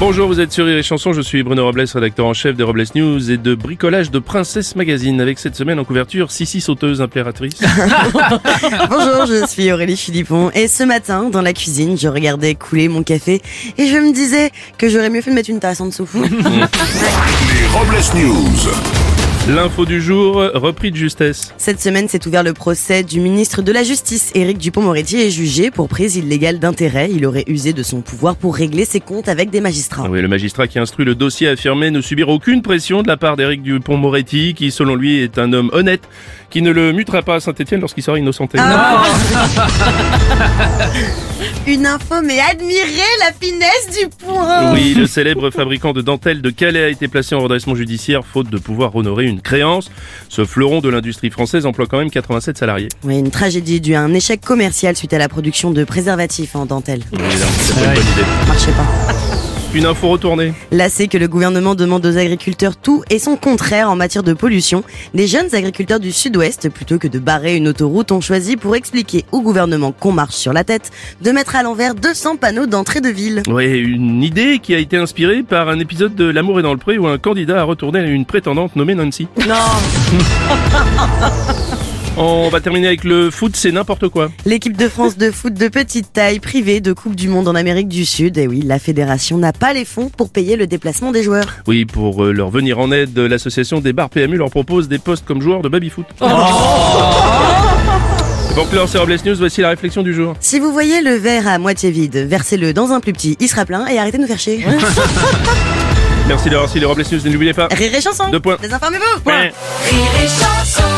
Bonjour, vous êtes sur Rire et Chanson, je suis Bruno Robles, rédacteur en chef des Robles News et de bricolage de Princesse Magazine, avec cette semaine en couverture Sissi sauteuse impératrice. Bonjour, je suis Aurélie Philippon et ce matin, dans la cuisine, je regardais couler mon café et je me disais que j'aurais mieux fait de mettre une tasse en dessous. Les Robles News. L'info du jour, repris de justesse. Cette semaine s'est ouvert le procès du ministre de la Justice. Éric Dupont-Moretti est jugé pour prise illégale d'intérêt. Il aurait usé de son pouvoir pour régler ses comptes avec des magistrats. Oui, le magistrat qui instruit le dossier a affirmé ne subir aucune pression de la part d'Éric Dupont-Moretti, qui selon lui est un homme honnête, qui ne le mutera pas à Saint-Etienne lorsqu'il sera innocenté. Une info, mais admirez la finesse du point Oui, le célèbre fabricant de dentelles de Calais a été placé en redressement judiciaire faute de pouvoir honorer une créance. Ce fleuron de l'industrie française emploie quand même 87 salariés. Oui, une tragédie due à un échec commercial suite à la production de préservatifs en dentelle. Oui, là, c'est pas une bonne idée. Marchait pas. Une info retournée. Là, c'est que le gouvernement demande aux agriculteurs tout et son contraire en matière de pollution. Les jeunes agriculteurs du sud-ouest, plutôt que de barrer une autoroute, ont choisi pour expliquer au gouvernement qu'on marche sur la tête, de mettre à l'envers 200 panneaux d'entrée de ville. Oui, une idée qui a été inspirée par un épisode de L'amour est dans le pré où un candidat a retourné à une prétendante nommée Nancy. Non On va terminer avec le foot, c'est n'importe quoi. L'équipe de France de foot de petite taille, privée de Coupe du Monde en Amérique du Sud, et oui, la fédération n'a pas les fonds pour payer le déplacement des joueurs. Oui, pour euh, leur venir en aide, l'association des bars PMU leur propose des postes comme joueurs de baby-foot. Et pour clore ces Robles News, voici la réflexion du jour. Si vous voyez le verre à moitié vide, versez-le dans un plus petit, il sera plein, et arrêtez de nous faire chier. Merci d'avoir suivi les Robles News, n'oubliez pas... Rire et chanson Deux points. Désinformez-vous Point. Rire et chanson